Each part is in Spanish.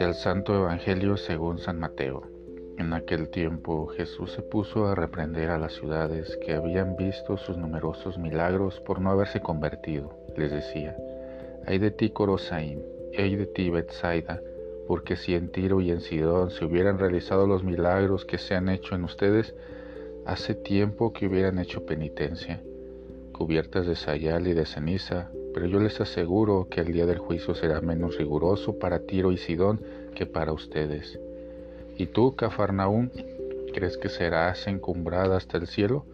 Del Santo Evangelio según San Mateo. En aquel tiempo Jesús se puso a reprender a las ciudades que habían visto sus numerosos milagros por no haberse convertido. Les decía, hay de ti Corosaín, hay de ti Betsaida, porque si en Tiro y en Sidón se hubieran realizado los milagros que se han hecho en ustedes, hace tiempo que hubieran hecho penitencia, cubiertas de sayal y de ceniza, pero yo les aseguro que el día del juicio será menos riguroso para Tiro y Sidón que para ustedes. ¿Y tú, Cafarnaún, crees que serás encumbrada hasta el cielo?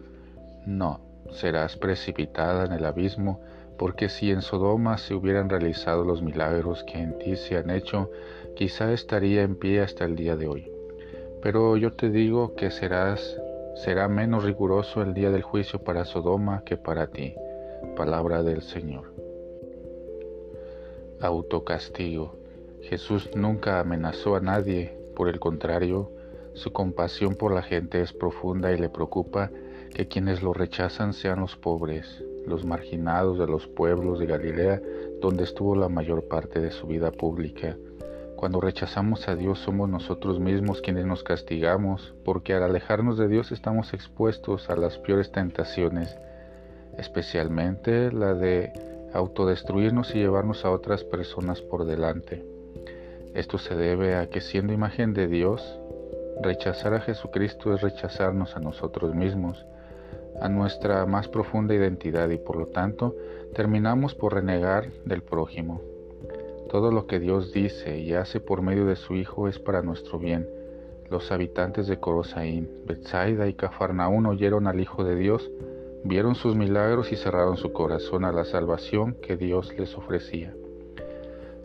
No, serás precipitada en el abismo, porque si en Sodoma se hubieran realizado los milagros que en ti se han hecho, quizá estaría en pie hasta el día de hoy. Pero yo te digo que serás será menos riguroso el día del juicio para Sodoma que para ti. Palabra del Señor. Autocastigo. Jesús nunca amenazó a nadie, por el contrario, su compasión por la gente es profunda y le preocupa que quienes lo rechazan sean los pobres, los marginados de los pueblos de Galilea donde estuvo la mayor parte de su vida pública. Cuando rechazamos a Dios somos nosotros mismos quienes nos castigamos, porque al alejarnos de Dios estamos expuestos a las peores tentaciones, especialmente la de autodestruirnos y llevarnos a otras personas por delante. Esto se debe a que siendo imagen de Dios, rechazar a Jesucristo es rechazarnos a nosotros mismos, a nuestra más profunda identidad y por lo tanto terminamos por renegar del prójimo. Todo lo que Dios dice y hace por medio de su Hijo es para nuestro bien. Los habitantes de Corosaín, Bethsaida y Cafarnaún oyeron al Hijo de Dios, vieron sus milagros y cerraron su corazón a la salvación que Dios les ofrecía.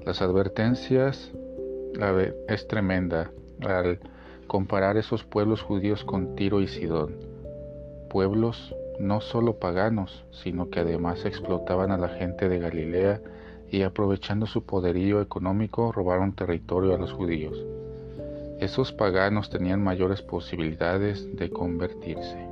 Las advertencias es tremenda al comparar esos pueblos judíos con Tiro y Sidón, pueblos no solo paganos, sino que además explotaban a la gente de Galilea y aprovechando su poderío económico robaron territorio a los judíos. Esos paganos tenían mayores posibilidades de convertirse.